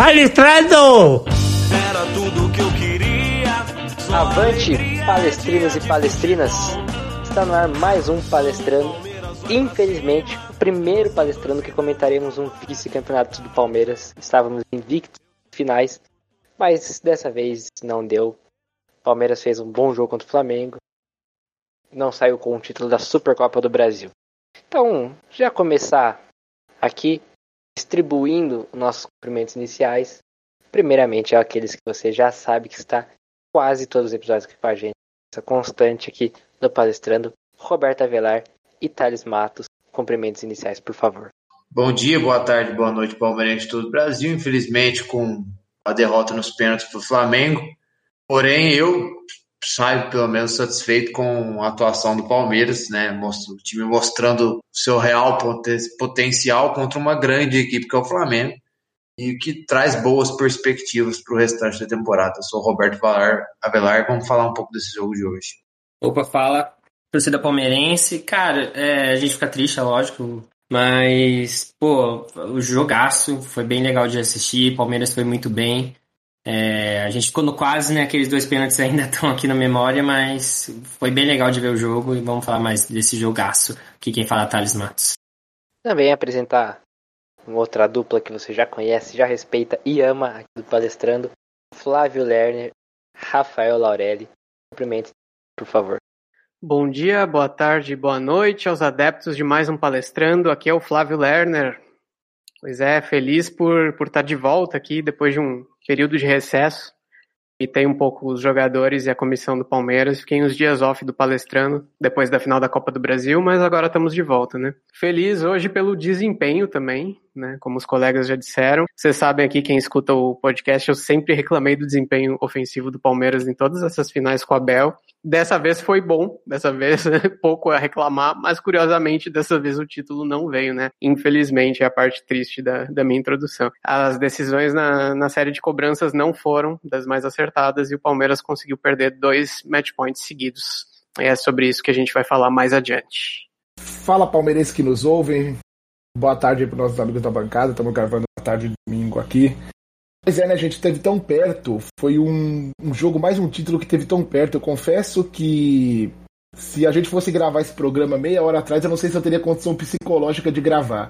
Palestrando! Era tudo que eu queria. Avante, palestrinos e palestrinas! Está no ar mais um palestrando. Infelizmente, o primeiro palestrando que comentaremos um vice-campeonato do Palmeiras. Estávamos invictos finais, mas dessa vez não deu. O Palmeiras fez um bom jogo contra o Flamengo. Não saiu com o título da Supercopa do Brasil. Então, já começar aqui distribuindo nossos cumprimentos iniciais. Primeiramente, aqueles que você já sabe que está quase todos os episódios aqui com a gente, essa constante aqui do Palestrando, Roberta Avelar e Thales Matos. Cumprimentos iniciais, por favor. Bom dia, boa tarde, boa noite, palmeirense de todo o Brasil. Infelizmente, com a derrota nos pênaltis para o Flamengo. Porém, eu saio pelo menos satisfeito com a atuação do Palmeiras, né? O time mostrando seu real potencial contra uma grande equipe que é o Flamengo e que traz boas perspectivas para o restante da temporada. Eu sou o Roberto Valar, Avelar, vamos falar um pouco desse jogo de hoje. Opa, fala, torcida palmeirense. Cara, é, a gente fica triste, é lógico, mas, pô, o jogaço foi bem legal de assistir, Palmeiras foi muito bem. É, a gente ficou no quase, né? Aqueles dois pênaltis ainda estão aqui na memória, mas foi bem legal de ver o jogo e vamos falar mais desse jogaço que quem fala é Thales Matos. Também apresentar uma outra dupla que você já conhece, já respeita e ama aqui do Palestrando, Flávio Lerner, Rafael Laurelli. Cumprimente, por favor. Bom dia, boa tarde, boa noite aos adeptos de mais um Palestrando. Aqui é o Flávio Lerner. Pois é, feliz por, por estar de volta aqui depois de um período de recesso e tem um pouco os jogadores e a comissão do Palmeiras. Fiquei uns dias off do palestrando depois da final da Copa do Brasil, mas agora estamos de volta, né? Feliz hoje pelo desempenho também, né? Como os colegas já disseram. Vocês sabem aqui, quem escuta o podcast, eu sempre reclamei do desempenho ofensivo do Palmeiras em todas essas finais com a Bel. Dessa vez foi bom, dessa vez pouco a reclamar, mas curiosamente dessa vez o título não veio, né? Infelizmente é a parte triste da, da minha introdução. As decisões na, na série de cobranças não foram das mais acertadas e o Palmeiras conseguiu perder dois match points seguidos. É sobre isso que a gente vai falar mais adiante. Fala palmeirense que nos ouvem. Boa tarde para nossos amigos da bancada. Estamos gravando a tarde de domingo aqui. Pois é, né, a gente teve tão perto. Foi um, um jogo, mais um título que teve tão perto. Eu confesso que se a gente fosse gravar esse programa meia hora atrás, eu não sei se eu teria condição psicológica de gravar.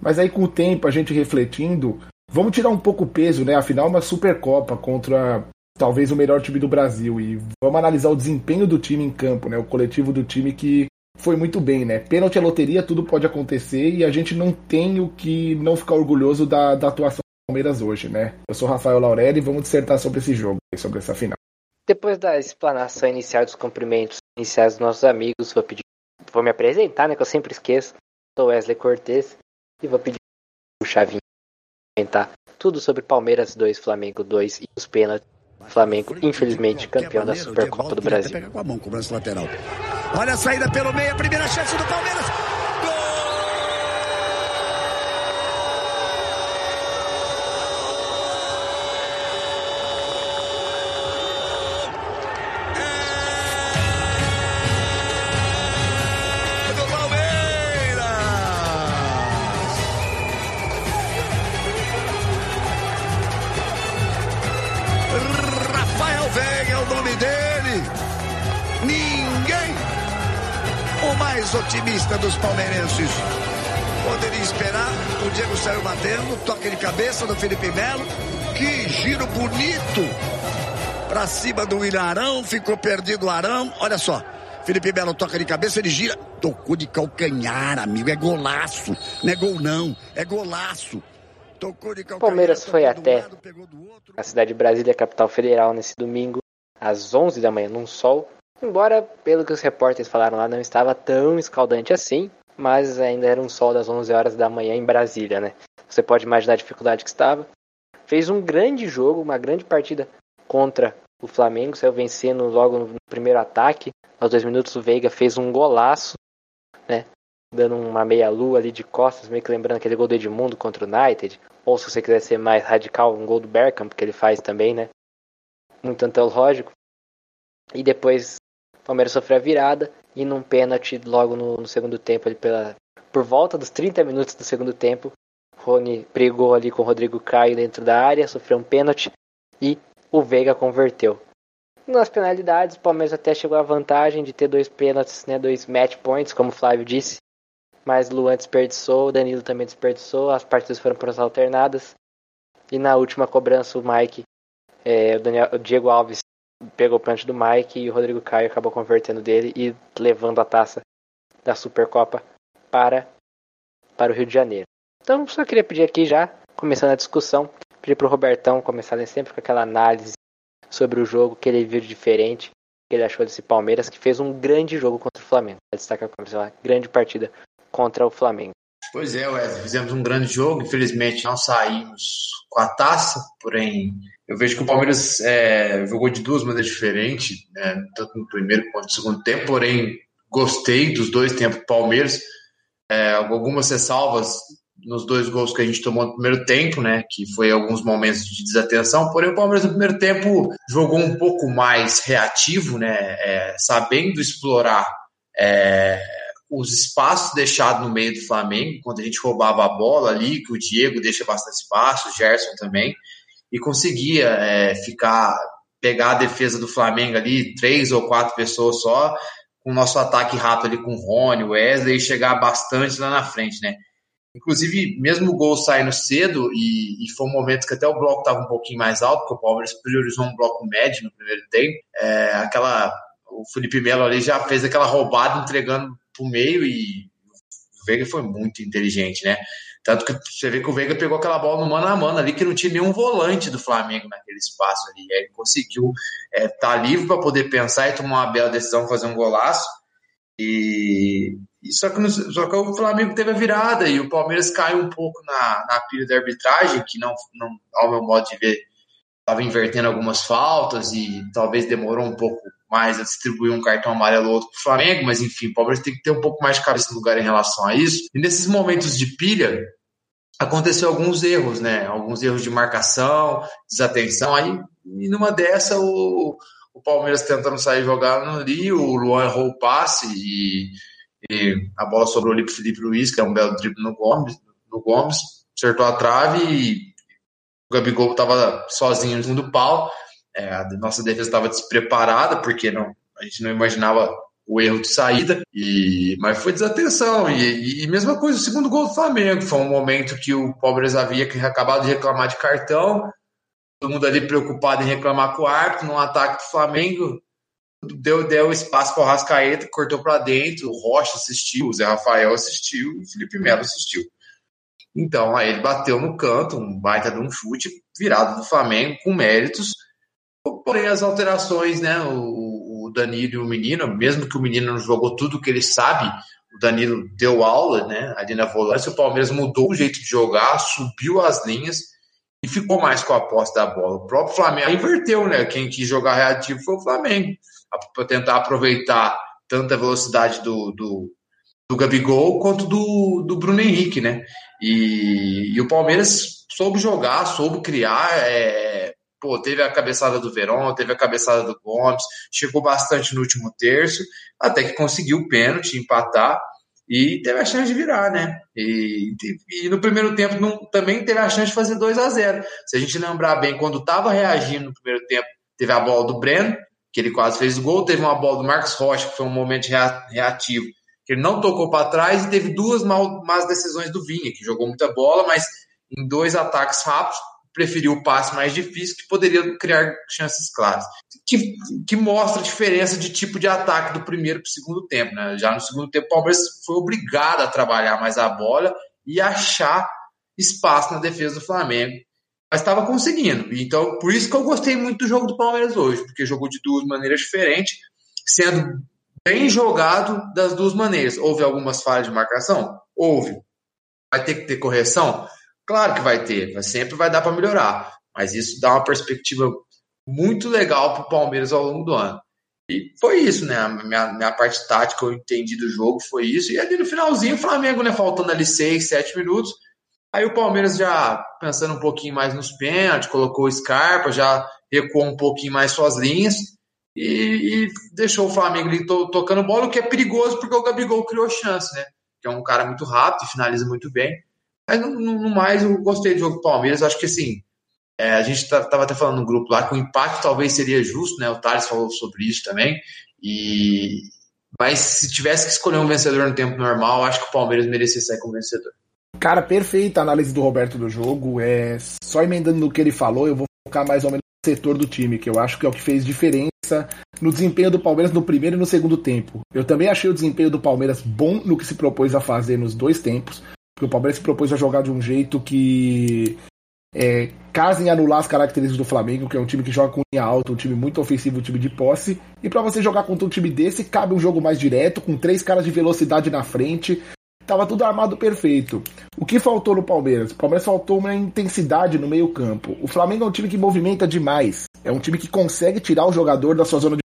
Mas aí com o tempo, a gente refletindo, vamos tirar um pouco o peso, né? Afinal, uma Supercopa contra talvez o melhor time do Brasil. E vamos analisar o desempenho do time em campo, né? O coletivo do time que foi muito bem, né? Pênalti é loteria, tudo pode acontecer e a gente não tem o que não ficar orgulhoso da, da atuação Palmeiras hoje, né? Eu sou Rafael Laurelli e vamos dissertar sobre esse jogo, sobre essa final. Depois da explanação inicial dos cumprimentos iniciais dos nossos amigos, vou pedir, vou me apresentar, né? Que eu sempre esqueço. Sou Wesley Cortes e vou pedir o Chavinho comentar tudo sobre Palmeiras 2, Flamengo 2 e os pênaltis. Flamengo, infelizmente, campeão da Supercopa do Brasil. Olha a saída pelo meio, a primeira chance do Palmeiras. Palmeirenses. Poderia esperar, o Diego saiu batendo, toque de cabeça do Felipe Melo. Que giro bonito para cima do William Arão, ficou perdido o Arão. Olha só, Felipe Melo toca de cabeça, ele gira, tocou de calcanhar, amigo, é golaço. Não é gol não, é golaço. Tocou de calcanhar. Palmeiras foi até lado, a cidade de Brasília, capital federal, nesse domingo, às 11 da manhã, num sol Embora, pelo que os repórteres falaram lá, não estava tão escaldante assim, mas ainda era um sol das 11 horas da manhã em Brasília, né? Você pode imaginar a dificuldade que estava. Fez um grande jogo, uma grande partida contra o Flamengo, saiu vencendo logo no primeiro ataque. Aos dois minutos o Veiga fez um golaço, né? Dando uma meia-lua ali de costas, meio que lembrando aquele gol do Edmundo contra o United. Ou se você quiser ser mais radical, um gol do Bergkamp, que ele faz também, né? Muito antológico. E depois Palmeiras sofreu a virada e num pênalti logo no, no segundo tempo, pela, por volta dos 30 minutos do segundo tempo, Rony brigou ali com o Rodrigo Caio dentro da área, sofreu um pênalti e o Veiga converteu. Nas penalidades, o Palmeiras até chegou à vantagem de ter dois pênaltis, né, dois match points, como o Flávio disse. Mas Luan desperdiçou, o Danilo também desperdiçou, as partidas foram por alternadas. E na última cobrança, o Mike, é, o, Daniel, o Diego Alves pegou o pênalti do Mike e o Rodrigo Caio acabou convertendo dele e levando a taça da Supercopa para, para o Rio de Janeiro. Então, só queria pedir aqui já, começando a discussão, pedir para o Robertão começar sempre com aquela análise sobre o jogo que ele viu de diferente, que ele achou desse Palmeiras, que fez um grande jogo contra o Flamengo. Destaca uma grande partida contra o Flamengo. Pois é, Wesley, fizemos um grande jogo, infelizmente não saímos com a taça, porém eu vejo que o Palmeiras é, jogou de duas maneiras diferentes, né, tanto no primeiro quanto no segundo tempo, porém gostei dos dois tempos do Palmeiras, é, algumas ressalvas nos dois gols que a gente tomou no primeiro tempo, né? Que foi alguns momentos de desatenção. Porém, o Palmeiras no primeiro tempo jogou um pouco mais reativo, né? É, sabendo explorar é, os espaços deixados no meio do Flamengo, quando a gente roubava a bola ali, que o Diego deixa bastante espaço, o Gerson também, e conseguia é, ficar pegar a defesa do Flamengo ali, três ou quatro pessoas só, com o nosso ataque rápido ali com o Rony, o Wesley, e chegar bastante lá na frente, né? Inclusive, mesmo o gol saindo cedo, e, e foi um momento que até o bloco estava um pouquino mais alto, porque o Palmeiras priorizou um bloco médio no primeiro tempo. É, aquela, o Felipe Melo ali já fez aquela roubada entregando para o meio e o Veiga foi muito inteligente, né? Tanto que você vê que o Veiga pegou aquela bola no mano a mano ali, que não tinha nenhum volante do Flamengo naquele espaço ali. Aí ele conseguiu estar é, tá livre para poder pensar e tomar uma bela decisão, fazer um golaço. E, só que, só que o Flamengo teve a virada e o Palmeiras caiu um pouco na, na pilha da arbitragem, que não, não, ao meu modo de ver, estava invertendo algumas faltas e talvez demorou um pouco mais a distribuir um cartão amarelo ou outro para o Flamengo, mas enfim, o Palmeiras tem que ter um pouco mais de cabeça no lugar em relação a isso. E nesses momentos de pilha, aconteceu alguns erros, né? Alguns erros de marcação, desatenção. Aí, e numa dessa, o, o Palmeiras tentando sair jogando ali, o Luan errou o passe e e a bola sobrou ali para Felipe Luiz, que é um belo drible no Gomes, no Gomes, acertou a trave e o Gabigol estava sozinho no segundo pau. É, a nossa defesa estava despreparada, porque não, a gente não imaginava o erro de saída, e, mas foi desatenção. E, e, mesma coisa, o segundo gol do Flamengo. Foi um momento que o Palmeiras havia acabado de reclamar de cartão, todo mundo ali preocupado em reclamar com o árbitro, num ataque do Flamengo deu, deu espaço para o Rascaeta, cortou para dentro, o Rocha assistiu, o Zé Rafael assistiu, o Felipe Melo assistiu. Então, aí ele bateu no canto, um baita de um chute, virado do Flamengo, com méritos. Porém, as alterações, né? O, o Danilo e o menino, mesmo que o menino não jogou tudo que ele sabe, o Danilo deu aula, né? Ali na volância, o Palmeiras mudou o jeito de jogar, subiu as linhas e ficou mais com a posse da bola. O próprio Flamengo inverteu, né? Quem quis jogar reativo foi o Flamengo para tentar aproveitar tanto a velocidade do, do, do Gabigol quanto do, do Bruno Henrique, né? E, e o Palmeiras soube jogar, soube criar, é, pô, teve a cabeçada do Verón, teve a cabeçada do Gomes, chegou bastante no último terço, até que conseguiu o pênalti, empatar, e teve a chance de virar, né? E, e no primeiro tempo não, também teve a chance de fazer 2 a 0 Se a gente lembrar bem, quando estava reagindo no primeiro tempo, teve a bola do Breno, que ele quase fez o gol. Teve uma bola do Marcos Rocha, que foi um momento reativo, que ele não tocou para trás, e teve duas mal, más decisões do Vinha, que jogou muita bola, mas em dois ataques rápidos, preferiu o passe mais difícil, que poderia criar chances claras. Que, que mostra a diferença de tipo de ataque do primeiro para o segundo tempo. Né? Já no segundo tempo, o Palmeiras foi obrigado a trabalhar mais a bola e achar espaço na defesa do Flamengo mas estava conseguindo. Então, por isso que eu gostei muito do jogo do Palmeiras hoje, porque jogou de duas maneiras diferentes, sendo bem jogado das duas maneiras. Houve algumas falhas de marcação? Houve. Vai ter que ter correção? Claro que vai ter, sempre vai dar para melhorar. Mas isso dá uma perspectiva muito legal para o Palmeiras ao longo do ano. E foi isso, né? A minha, minha parte tática, eu entendi do jogo, foi isso. E ali no finalzinho, o Flamengo, né? Faltando ali seis, sete minutos, Aí o Palmeiras já pensando um pouquinho mais nos pênaltis, colocou o Scarpa, já recuou um pouquinho mais suas linhas e, e deixou o Flamengo ali to, tocando bola, o que é perigoso porque o Gabigol criou chance, né? Que é um cara muito rápido, finaliza muito bem. Mas no, no, mais, eu gostei do jogo do Palmeiras. Acho que assim, é, a gente estava tá, até falando no grupo lá que o empate talvez seria justo, né? O Thales falou sobre isso também. E mas se tivesse que escolher um vencedor no tempo normal, acho que o Palmeiras merecia sair como vencedor. Cara, perfeita análise do Roberto do jogo. É só emendando no que ele falou, eu vou focar mais ou menos no setor do time, que eu acho que é o que fez diferença no desempenho do Palmeiras no primeiro e no segundo tempo. Eu também achei o desempenho do Palmeiras bom no que se propôs a fazer nos dois tempos, porque o Palmeiras se propôs a jogar de um jeito que é, casa em anular as características do Flamengo, que é um time que joga com linha alta, um time muito ofensivo, um time de posse. E para você jogar contra um time desse, cabe um jogo mais direto, com três caras de velocidade na frente. Tava tudo armado perfeito. O que faltou no Palmeiras? O Palmeiras faltou uma intensidade no meio-campo. O Flamengo é um time que movimenta demais. É um time que consegue tirar o jogador da sua zona de.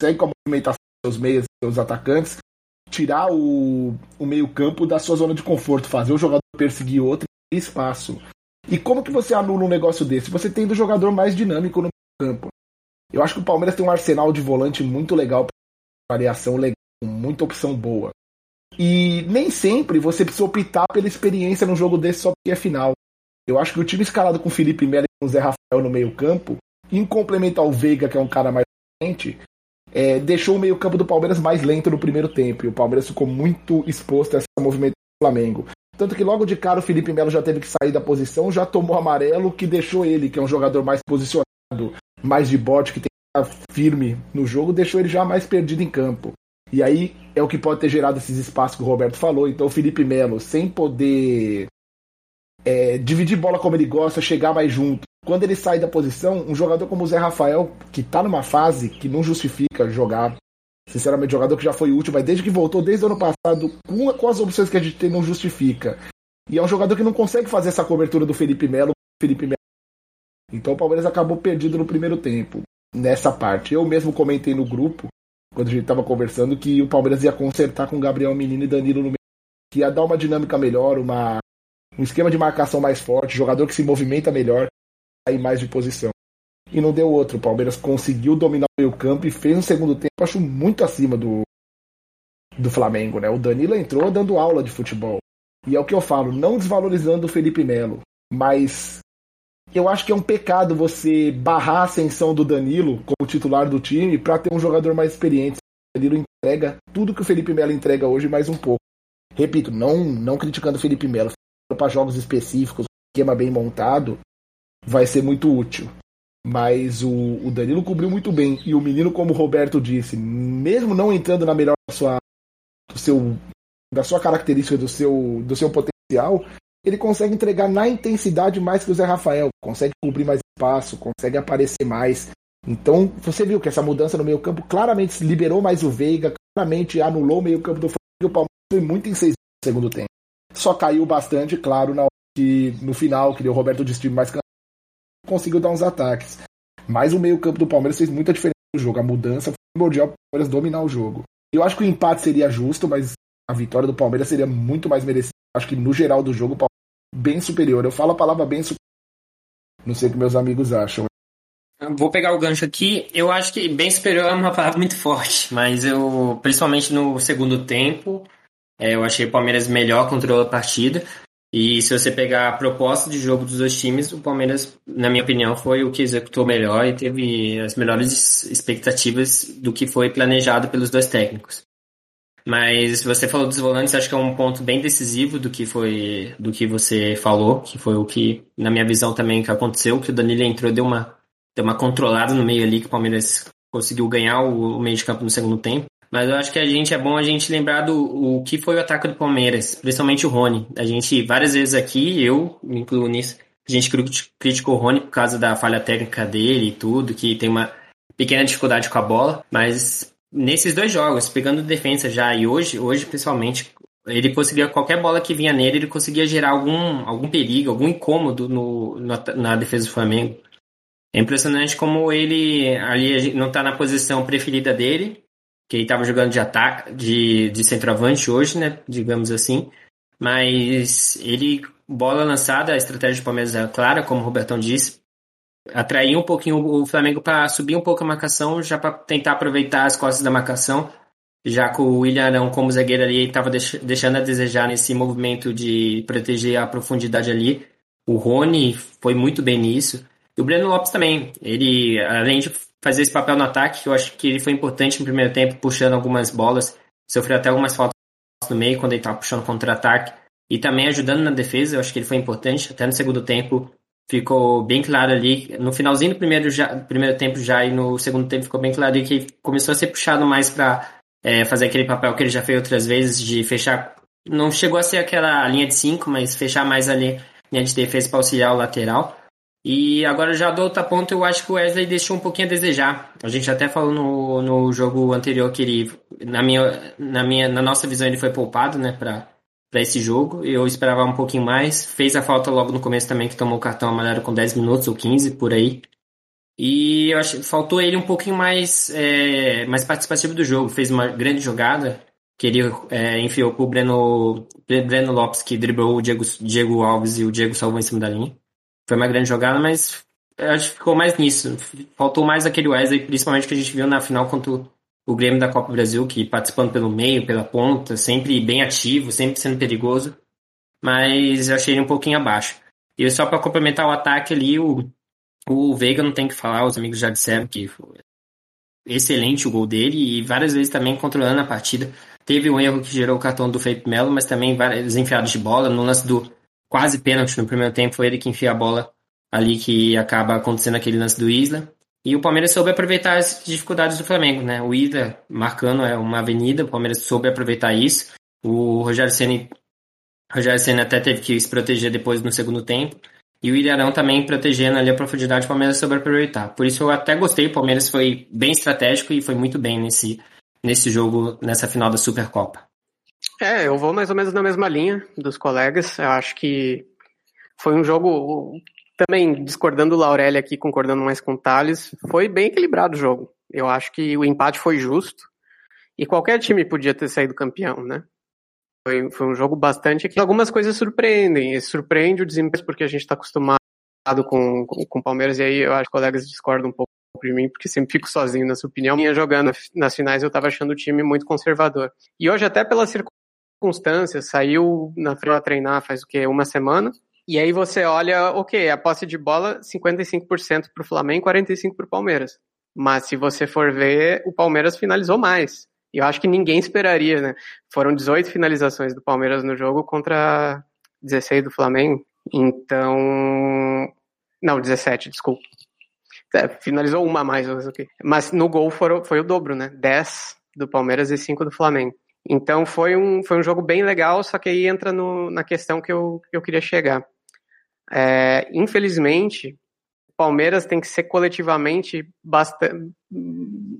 consegue com a movimentação dos meias e dos atacantes, tirar o, o meio-campo da sua zona de conforto, fazer o jogador perseguir outro espaço. E como que você anula um negócio desse? Você tem do jogador mais dinâmico no campo. Eu acho que o Palmeiras tem um arsenal de volante muito legal, variação legal, muita opção boa. E nem sempre você precisa optar pela experiência num jogo desse só porque é final. Eu acho que o time escalado com Felipe Melo e com Zé Rafael no meio-campo, em complemento ao Veiga, que é um cara mais frente, é, deixou o meio-campo do Palmeiras mais lento no primeiro tempo. E o Palmeiras ficou muito exposto a esse movimento do Flamengo. Tanto que logo de cara o Felipe Melo já teve que sair da posição, já tomou amarelo, que deixou ele, que é um jogador mais posicionado, mais de bote, que tem que estar firme no jogo, deixou ele já mais perdido em campo. E aí é o que pode ter gerado esses espaços que o Roberto falou. Então o Felipe Melo, sem poder é, dividir bola como ele gosta, chegar mais junto. Quando ele sai da posição, um jogador como o Zé Rafael, que está numa fase que não justifica jogar Sinceramente, jogador que já foi útil, mas desde que voltou, desde o ano passado, com, com as opções que a gente tem, não justifica. E é um jogador que não consegue fazer essa cobertura do Felipe Melo. Felipe Melo. Então o Palmeiras acabou perdido no primeiro tempo, nessa parte. Eu mesmo comentei no grupo, quando a gente estava conversando, que o Palmeiras ia consertar com Gabriel Menino e Danilo no meio, que ia dar uma dinâmica melhor, uma, um esquema de marcação mais forte, jogador que se movimenta melhor, sair mais de posição e não deu outro. O Palmeiras conseguiu dominar o meio campo e fez um segundo tempo, acho muito acima do, do Flamengo, né? O Danilo entrou dando aula de futebol. E é o que eu falo, não desvalorizando o Felipe Melo, mas eu acho que é um pecado você barrar a ascensão do Danilo como titular do time para ter um jogador mais experiente. O Danilo entrega tudo que o Felipe Melo entrega hoje mais um pouco. Repito, não não criticando o Felipe Melo, para jogos específicos, um esquema bem montado, vai ser muito útil. Mas o, o, Danilo cobriu muito bem. E o menino, como o Roberto disse, mesmo não entrando na melhor da sua, do seu, da sua característica, do seu, do seu potencial, ele consegue entregar na intensidade mais que o Zé Rafael. Consegue cobrir mais espaço, consegue aparecer mais. Então, você viu que essa mudança no meio campo claramente liberou mais o Veiga, claramente anulou o meio campo do Flamengo. O Palmeiras foi muito incisível no segundo tempo. Só caiu bastante, claro, na que no final, que deu Roberto de time mais cansado conseguiu dar uns ataques. Mas o meio-campo do Palmeiras fez muita diferença no jogo. A mudança foi primordial para o Palmeiras dominar o jogo. Eu acho que o empate seria justo, mas a vitória do Palmeiras seria muito mais merecida. Acho que no geral do jogo, o Palmeiras é bem superior. Eu falo a palavra bem superior. Não sei o que meus amigos acham. Vou pegar o gancho aqui. Eu acho que bem superior é uma palavra muito forte, mas eu, principalmente no segundo tempo, é, eu achei o Palmeiras melhor, controlou a partida. E se você pegar a proposta de jogo dos dois times, o Palmeiras, na minha opinião, foi o que executou melhor e teve as melhores expectativas do que foi planejado pelos dois técnicos. Mas você falou dos volantes, acho que é um ponto bem decisivo do que foi do que você falou, que foi o que, na minha visão, também que aconteceu, que o Danilo entrou deu uma, deu uma controlada no meio ali, que o Palmeiras conseguiu ganhar o, o meio de campo no segundo tempo. Mas eu acho que a gente é bom a gente lembrar do o que foi o ataque do Palmeiras, principalmente o Rony. A gente, várias vezes aqui, eu me incluo nisso, a gente criticou o Rony por causa da falha técnica dele e tudo, que tem uma pequena dificuldade com a bola, mas nesses dois jogos, pegando defesa já e hoje, hoje principalmente, ele conseguia qualquer bola que vinha nele, ele conseguia gerar algum, algum perigo, algum incômodo no, no na defesa do Flamengo. É impressionante como ele ali não está na posição preferida dele, que ele estava jogando de ataque, de, de centroavante hoje, né? Digamos assim. Mas ele, bola lançada, a estratégia do Palmeiras é clara, como o Robertão disse. Atrair um pouquinho o Flamengo para subir um pouco a marcação, já para tentar aproveitar as costas da marcação, já que o William Arão, como zagueiro ali, estava deixando a desejar nesse movimento de proteger a profundidade ali. O Rony foi muito bem nisso. E o Breno Lopes também. Ele, além de fazer esse papel no ataque, eu acho que ele foi importante no primeiro tempo, puxando algumas bolas. Sofreu até algumas faltas no meio quando ele estava puxando contra-ataque. E também ajudando na defesa, eu acho que ele foi importante. Até no segundo tempo ficou bem claro ali. No finalzinho do primeiro, já, primeiro tempo já e no segundo tempo ficou bem claro ali que começou a ser puxado mais para é, fazer aquele papel que ele já fez outras vezes de fechar. Não chegou a ser aquela linha de 5, mas fechar mais ali linha de defesa para auxiliar o lateral. E agora já do outro ponto, eu acho que o Wesley deixou um pouquinho a desejar. A gente até falou no, no jogo anterior que ele, na minha, na minha, na nossa visão, ele foi poupado, né, para para esse jogo. Eu esperava um pouquinho mais. Fez a falta logo no começo também, que tomou o cartão amarelo com 10 minutos ou 15 por aí. E eu acho faltou ele um pouquinho mais, é, mais participativo do jogo. Fez uma grande jogada, que ele é, enfiou pro Breno, Breno Lopes, que driblou o Diego, Diego Alves e o Diego salvou em cima da linha. Foi uma grande jogada, mas acho que ficou mais nisso. Faltou mais aquele Wesley, principalmente que a gente viu na final contra o Grêmio da Copa do Brasil, que participando pelo meio, pela ponta, sempre bem ativo, sempre sendo perigoso. Mas eu achei ele um pouquinho abaixo. E só para complementar o ataque ali, o, o Veiga não tem que falar, os amigos já disseram que foi excelente o gol dele e várias vezes também controlando a partida. Teve um erro que gerou o cartão do Felipe Melo, mas também várias enfiadas de bola. No lance do quase pênalti no primeiro tempo, foi ele que enfia a bola ali que acaba acontecendo aquele lance do Isla. E o Palmeiras soube aproveitar as dificuldades do Flamengo, né? O Ida marcando é uma avenida, o Palmeiras soube aproveitar isso. O Rogério Ceni Rogério Senna até teve que se proteger depois no segundo tempo. E o Ilharão também protegendo ali a profundidade, o Palmeiras soube aproveitar. Por isso eu até gostei, o Palmeiras foi bem estratégico e foi muito bem nesse, nesse jogo, nessa final da Supercopa. É, eu vou mais ou menos na mesma linha dos colegas. Eu acho que foi um jogo, também discordando do Laurelli aqui, concordando mais com o Thales, foi bem equilibrado o jogo. Eu acho que o empate foi justo e qualquer time podia ter saído campeão, né? Foi, foi um jogo bastante. Algumas coisas surpreendem. E surpreende o desempenho porque a gente está acostumado com, com, o Palmeiras, e aí eu acho que colegas discordam um pouco de mim, porque sempre fico sozinho nessa opinião. Minha jogando nas finais, eu estava achando o time muito conservador. E hoje, até pelas circunstâncias, saiu na a treinar faz o quê? Uma semana. E aí você olha, ok, a posse de bola, 55% para o Flamengo, 45% para o Palmeiras. Mas se você for ver, o Palmeiras finalizou mais. E eu acho que ninguém esperaria, né? Foram 18 finalizações do Palmeiras no jogo contra 16 do Flamengo. Então. Não, 17, desculpa. É, finalizou uma a mais, mas no gol foram, foi o dobro, né? 10 do Palmeiras e 5 do Flamengo. Então foi um, foi um jogo bem legal, só que aí entra no, na questão que eu, que eu queria chegar. É, infelizmente, Palmeiras tem que ser coletivamente bastante,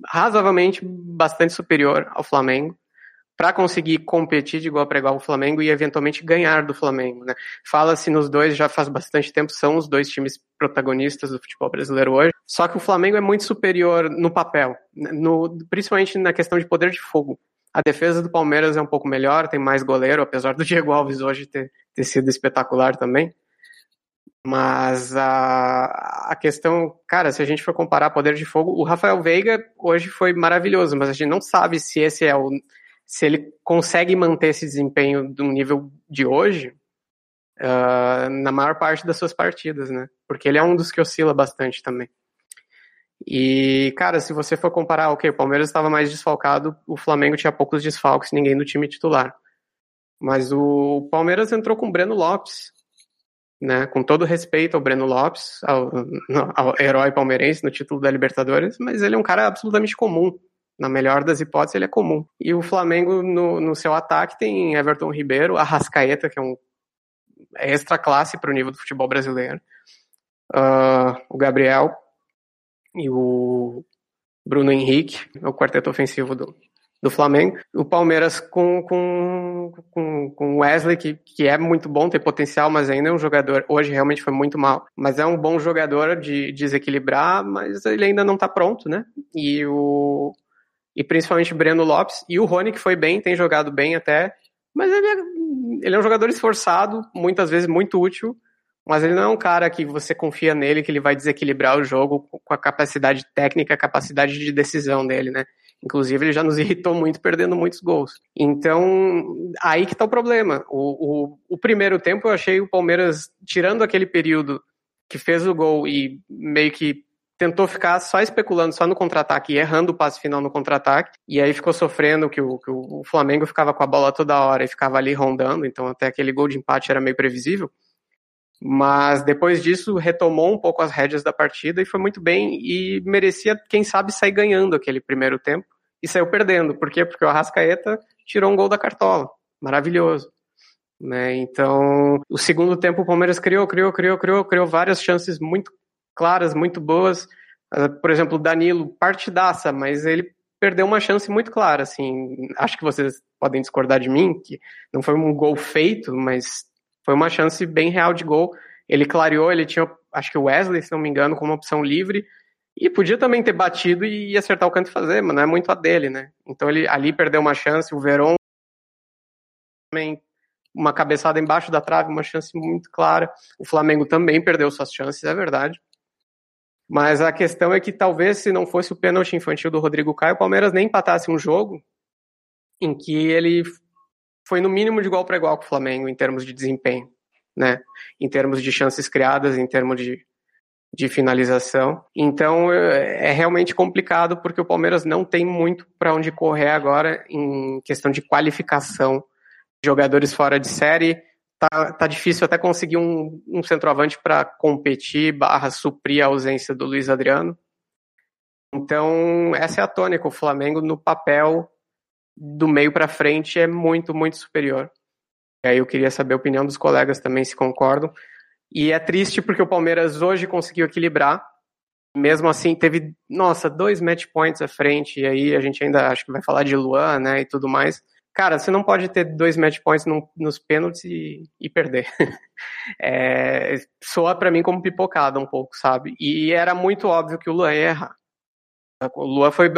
razoavelmente bastante superior ao Flamengo para conseguir competir de igual para igual o Flamengo e eventualmente ganhar do Flamengo. Né? Fala-se nos dois já faz bastante tempo, são os dois times protagonistas do futebol brasileiro hoje. Só que o Flamengo é muito superior no papel, né? no, principalmente na questão de poder de fogo. A defesa do Palmeiras é um pouco melhor, tem mais goleiro, apesar do Diego Alves hoje ter, ter sido espetacular também. Mas a, a questão, cara, se a gente for comparar poder de fogo, o Rafael Veiga hoje foi maravilhoso, mas a gente não sabe se esse é o. se ele consegue manter esse desempenho do nível de hoje uh, na maior parte das suas partidas, né? Porque ele é um dos que oscila bastante também. E, cara, se você for comparar, ok, o Palmeiras estava mais desfalcado, o Flamengo tinha poucos desfalques, ninguém do time titular. Mas o Palmeiras entrou com o Breno Lopes, né, com todo respeito ao Breno Lopes, ao, ao, herói palmeirense no título da Libertadores, mas ele é um cara absolutamente comum. Na melhor das hipóteses, ele é comum. E o Flamengo, no, no seu ataque, tem Everton Ribeiro, a Rascaeta, que é um é extra classe para o nível do futebol brasileiro, uh, o Gabriel e o Bruno Henrique, é o quarteto ofensivo do, do Flamengo. O Palmeiras com, com, com, com Wesley, que, que é muito bom, tem potencial, mas ainda é um jogador. Hoje realmente foi muito mal. Mas é um bom jogador de desequilibrar, mas ele ainda não está pronto, né? E o. E principalmente Breno Lopes e o Rony, que foi bem, tem jogado bem até. Mas ele é, ele é um jogador esforçado, muitas vezes muito útil, mas ele não é um cara que você confia nele que ele vai desequilibrar o jogo com a capacidade técnica, a capacidade de decisão dele, né? Inclusive, ele já nos irritou muito, perdendo muitos gols. Então, aí que tá o problema. O, o, o primeiro tempo eu achei o Palmeiras, tirando aquele período que fez o gol e meio que tentou ficar só especulando só no contra-ataque e errando o passe final no contra-ataque, e aí ficou sofrendo que o, que o Flamengo ficava com a bola toda hora e ficava ali rondando, então até aquele gol de empate era meio previsível. Mas depois disso retomou um pouco as rédeas da partida e foi muito bem e merecia, quem sabe, sair ganhando aquele primeiro tempo e saiu perdendo. Por quê? Porque o Arrascaeta tirou um gol da cartola. Maravilhoso. Né? Então, o segundo tempo o Palmeiras criou, criou, criou, criou, criou várias chances muito claras, muito boas. Ah, por exemplo, o Danilo, partidaça, mas ele perdeu uma chance muito clara, assim. Acho que vocês podem discordar de mim, que não foi um gol feito, mas foi uma chance bem real de gol. Ele clareou, ele tinha, acho que o Wesley, se não me engano, como opção livre. E podia também ter batido e acertar o canto e fazer, mas não é muito a dele, né? Então ele ali perdeu uma chance, o Verón também uma cabeçada embaixo da trave, uma chance muito clara. O Flamengo também perdeu suas chances, é verdade. Mas a questão é que talvez se não fosse o pênalti infantil do Rodrigo Caio, o Palmeiras nem empatasse um jogo em que ele foi no mínimo de igual para igual com o Flamengo em termos de desempenho, né? Em termos de chances criadas, em termos de, de finalização. Então é, é realmente complicado porque o Palmeiras não tem muito para onde correr agora em questão de qualificação. Jogadores fora de série, tá, tá difícil até conseguir um, um centroavante para competir barra suprir a ausência do Luiz Adriano. Então, essa é a tônica. O Flamengo, no papel, do meio para frente é muito, muito superior. E aí eu queria saber a opinião dos colegas também, se concordam. E é triste porque o Palmeiras hoje conseguiu equilibrar. Mesmo assim, teve, nossa, dois match points à frente. E aí a gente ainda acho que vai falar de Luan, né, e tudo mais. Cara, você não pode ter dois match points no, nos pênaltis e, e perder. é, soa para mim como pipocada um pouco, sabe? E era muito óbvio que o Luan ia errar. O Lua foi.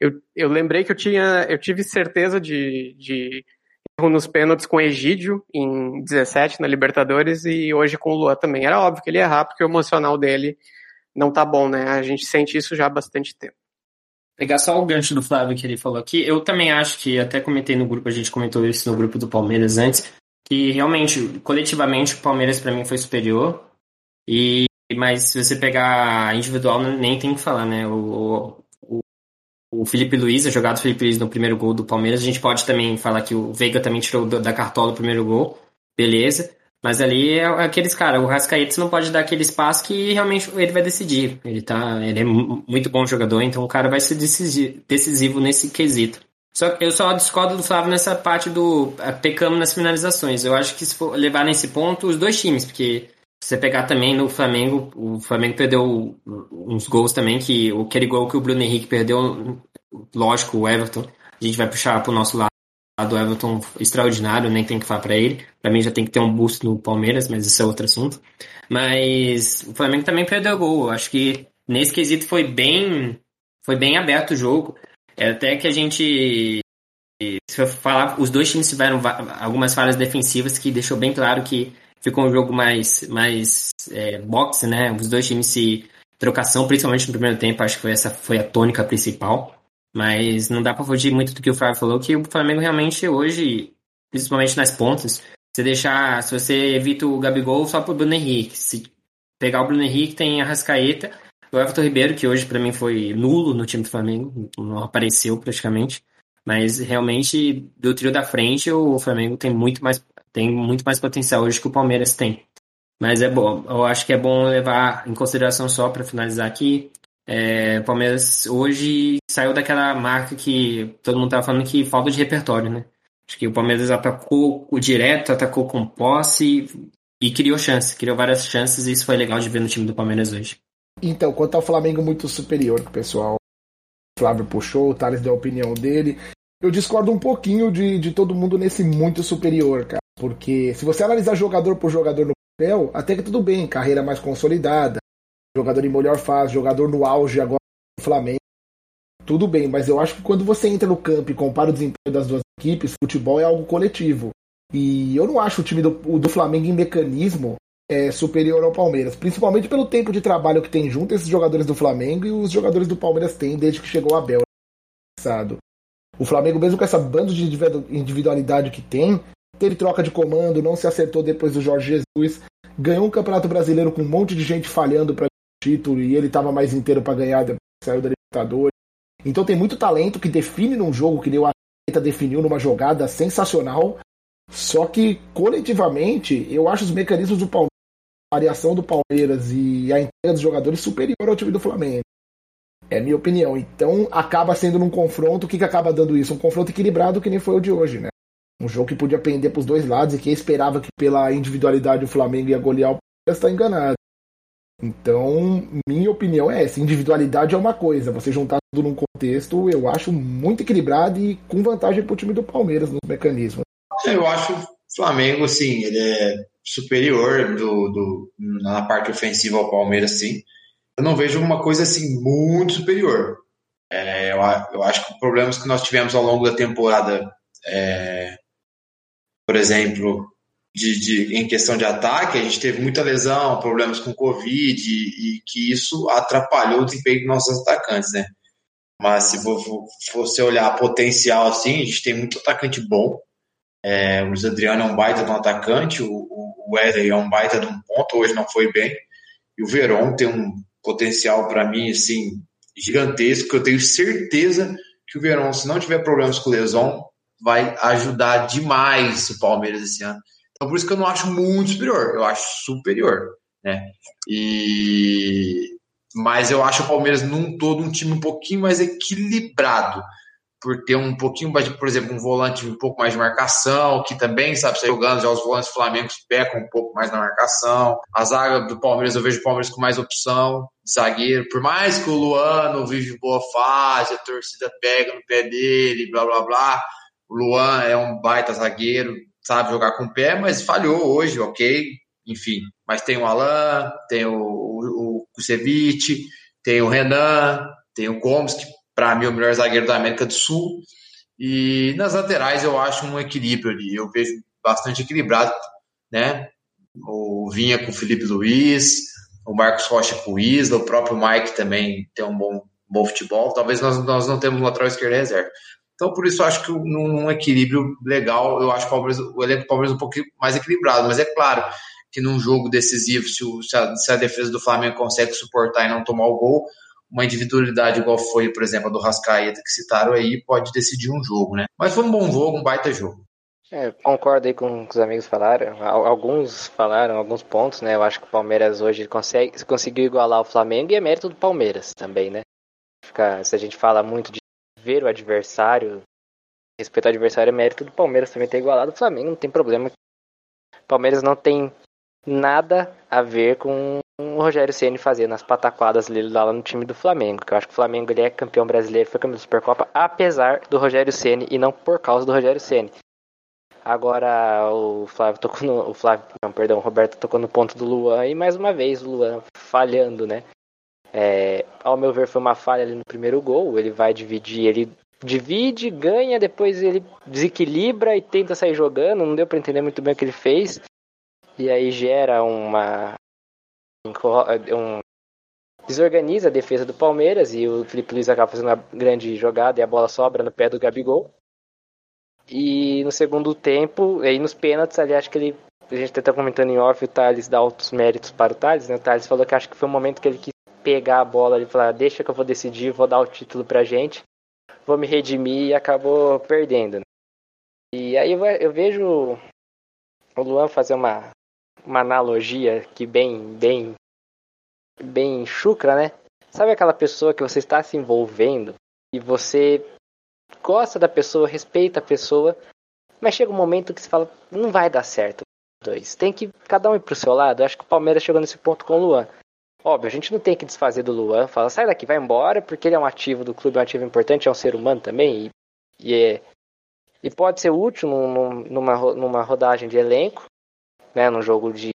Eu, eu lembrei que eu tinha. Eu tive certeza de, de erro nos pênaltis com Egídio em 17 na Libertadores e hoje com o Lua também. Era óbvio que ele ia errar porque o emocional dele não tá bom, né? A gente sente isso já há bastante tempo. Pegar só o gancho do Flávio que ele falou aqui, eu também acho que, até comentei no grupo, a gente comentou isso no grupo do Palmeiras antes, que realmente, coletivamente, o Palmeiras para mim foi superior. E mas se você pegar individual, nem tem que falar, né? O, o Felipe Luiz, a jogada do Felipe Luiz no primeiro gol do Palmeiras. A gente pode também falar que o Veiga também tirou da cartola o primeiro gol, beleza. Mas ali é aqueles caras, o Rascaeta não pode dar aquele espaço que realmente ele vai decidir. Ele tá, ele é muito bom jogador, então o cara vai ser decisivo nesse quesito. Só eu só discordo do Flávio nessa parte do pecamos nas finalizações. Eu acho que se for levar nesse ponto os dois times, porque você pegar também no Flamengo, o Flamengo perdeu uns gols também, que aquele gol que o Bruno Henrique perdeu, lógico, o Everton, a gente vai puxar pro nosso lado do Everton extraordinário, nem tem que falar para ele. Para mim já tem que ter um boost no Palmeiras, mas isso é outro assunto. Mas o Flamengo também perdeu gol. Acho que nesse quesito foi bem foi bem aberto o jogo. É até que a gente se eu falar, os dois times tiveram algumas falhas defensivas que deixou bem claro que ficou um jogo mais, mais é, boxe, né? Os dois times se trocação, principalmente no primeiro tempo, acho que foi essa foi a tônica principal. Mas não dá para fugir muito do que o Flávio falou, que o Flamengo realmente hoje, principalmente nas pontas, você deixar, se você evita o Gabigol só pro Bruno Henrique, se pegar o Bruno Henrique tem a Rascaeta, o Everton Ribeiro, que hoje para mim foi nulo no time do Flamengo, não apareceu praticamente, mas realmente do trio da frente o Flamengo tem muito mais tem muito mais potencial hoje que o Palmeiras tem. Mas é bom, eu acho que é bom levar em consideração só para finalizar aqui. É, o Palmeiras hoje saiu daquela marca que todo mundo estava falando que falta de repertório, né? Acho que o Palmeiras atacou o direto, atacou com posse e criou chances, criou várias chances e isso foi legal de ver no time do Palmeiras hoje. Então, quanto ao Flamengo muito superior que o pessoal Flávio puxou, o Thales deu a opinião dele. Eu discordo um pouquinho de, de todo mundo nesse muito superior, cara. Porque se você analisar jogador por jogador no papel, até que tudo bem, carreira mais consolidada, jogador em melhor fase, jogador no auge agora no Flamengo, tudo bem, mas eu acho que quando você entra no campo e compara o desempenho das duas equipes, futebol é algo coletivo. E eu não acho o time do, do Flamengo em mecanismo é superior ao Palmeiras, principalmente pelo tempo de trabalho que tem junto esses jogadores do Flamengo e os jogadores do Palmeiras têm desde que chegou o Abel. O Flamengo, mesmo com essa banda de individualidade que tem, teve troca de comando, não se acertou depois do Jorge Jesus, ganhou um Campeonato Brasileiro com um monte de gente falhando para título e ele estava mais inteiro para ganhar, depois saiu da Libertadores. Então tem muito talento que define num jogo que o Atleta definiu numa jogada sensacional. Só que coletivamente, eu acho os mecanismos do Palmeiras variação do Palmeiras e a entrega dos jogadores superior ao time do Flamengo. É minha opinião. Então acaba sendo num confronto, o que, que acaba dando isso? Um confronto equilibrado que nem foi o de hoje, né? Um jogo que podia pender para os dois lados e quem esperava que pela individualidade o Flamengo ia golear o Palmeiras está enganado. Então, minha opinião é essa: individualidade é uma coisa, você juntar tudo num contexto, eu acho muito equilibrado e com vantagem para o time do Palmeiras nos mecanismos. Eu acho o Flamengo, assim, ele é superior do, do, na parte ofensiva ao Palmeiras, sim. Eu não vejo uma coisa assim muito superior. É, eu, eu, acho que problemas que nós tivemos ao longo da temporada, é, por exemplo, de, de, em questão de ataque, a gente teve muita lesão, problemas com Covid, e, e que isso atrapalhou o desempenho dos nossos atacantes, né? Mas se você olhar potencial assim, a gente tem muito atacante bom. É, o Luiz Adriano é um baita de um atacante, o, o Wesley é um baita de um ponto, hoje não foi bem. E o Verón tem um potencial para mim assim gigantesco. Eu tenho certeza que o Verón, se não tiver problemas com lesão, vai ajudar demais o Palmeiras esse ano. Então por isso que eu não acho muito superior, eu acho superior, né? E mas eu acho o Palmeiras num todo um time um pouquinho mais equilibrado por ter um pouquinho mais, por exemplo, um volante um pouco mais de marcação, que também sabe sair jogando, já os volantes flamengos pecam um pouco mais na marcação. A zaga do Palmeiras, eu vejo o Palmeiras com mais opção de zagueiro. Por mais que o Luano vive boa fase, a torcida pega no pé dele, blá blá blá. Luan é um baita zagueiro, sabe jogar com o pé, mas falhou hoje, ok. Enfim, mas tem o Alan, tem o, o, o Kusevich, tem o Renan, tem o Gomes, que para mim, o melhor zagueiro da América do Sul. E nas laterais eu acho um equilíbrio ali. Eu vejo bastante equilibrado, né? O Vinha com o Felipe Luiz, o Marcos Rocha com o Isla, o próprio Mike também tem um bom, bom futebol. Talvez nós, nós não temos um lateral esquerdo reserva. Então, por isso, acho que num, equilíbrio legal, eu acho o, Palmeiras, o elenco do Palmeiras é um pouco mais equilibrado. Mas é claro que num jogo decisivo, se, o, se, a, se a defesa do Flamengo consegue suportar e não tomar o gol, uma individualidade igual foi, por exemplo, a do Rascaeta que citaram aí, pode decidir um jogo, né? Mas foi um bom jogo, um baita jogo. É, concordo aí com o que os amigos falaram. Alguns falaram alguns pontos, né? Eu acho que o Palmeiras hoje consegue, conseguiu igualar o Flamengo e é mérito do Palmeiras também, né? Se a gente fala muito de ver o adversário, respeitar o adversário é mérito do Palmeiras também ter igualado o Flamengo, não tem problema. Palmeiras não tem nada a ver com o Rogério Ceni fazendo as pataquadas dele lá no time do Flamengo. Que eu acho que o Flamengo ele é campeão brasileiro, foi campeão da Supercopa, apesar do Rogério Ceni e não por causa do Rogério Ceni. Agora o Flávio tocou no. O Flávio, não, perdão, o Roberto tocou no ponto do Luan e mais uma vez o Luan falhando, né? É, ao meu ver, foi uma falha ali no primeiro gol. Ele vai dividir, ele divide, ganha, depois ele desequilibra e tenta sair jogando. Não deu para entender muito bem o que ele fez. E aí gera uma, um, desorganiza a defesa do Palmeiras e o Felipe Luiz acaba fazendo uma grande jogada e a bola sobra no pé do Gabigol. E no segundo tempo, aí nos pênaltis, ali acho que ele. A gente até tá comentando em off, o Thales dá altos méritos para o Thales, né? O Thales falou que acho que foi o momento que ele quis pegar a bola e falar, deixa que eu vou decidir, vou dar o título pra gente, vou me redimir e acabou perdendo. Né? E aí eu, vejo o Luan fazer uma uma analogia que bem, bem, bem chucra, né? Sabe aquela pessoa que você está se envolvendo e você gosta da pessoa, respeita a pessoa, mas chega um momento que você fala, não vai dar certo. Dois. Tem que cada um ir pro seu lado. Acho que o Palmeiras chegou nesse ponto com o Luan. Óbvio, a gente não tem que desfazer do Luan, fala, sai daqui, vai embora, porque ele é um ativo do clube, é um ativo importante, é um ser humano também, e, e, é, e pode ser útil num, numa, numa rodagem de elenco, né, num jogo de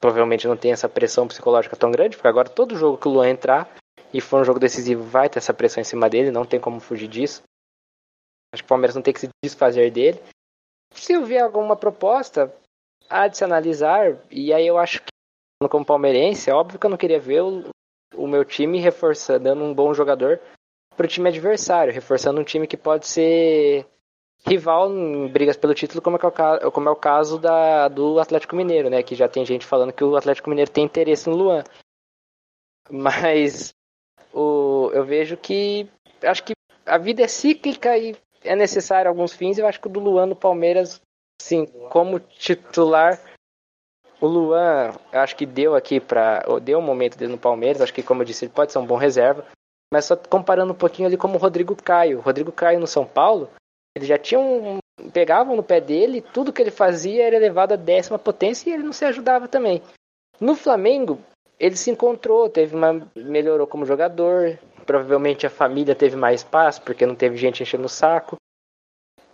provavelmente não tem essa pressão psicológica tão grande, porque agora todo jogo que o Luan entrar e for um jogo decisivo vai ter essa pressão em cima dele, não tem como fugir disso. Acho que o Palmeiras não tem que se desfazer dele. Se eu ver alguma proposta, há de se analisar, e aí eu acho que como palmeirense, é óbvio que eu não queria ver o, o meu time reforçando, dando um bom jogador para o time adversário, reforçando um time que pode ser rival em brigas pelo título, como é, é o, como é o caso da, do Atlético Mineiro, né? Que já tem gente falando que o Atlético Mineiro tem interesse no Luan. Mas o, eu vejo que acho que a vida é cíclica e é necessário alguns fins. Eu acho que o do Luan no Palmeiras, sim, como titular, o Luan, acho que deu aqui para deu um momento dele no Palmeiras. Acho que, como eu disse, ele pode ser um bom reserva. Mas só comparando um pouquinho ali como o Rodrigo Caio. O Rodrigo Caio no São Paulo, ele já tinha um. Pegavam no pé dele, tudo que ele fazia era elevado à décima potência e ele não se ajudava também. No Flamengo, ele se encontrou, teve uma. melhorou como jogador. Provavelmente a família teve mais espaço, porque não teve gente enchendo o saco.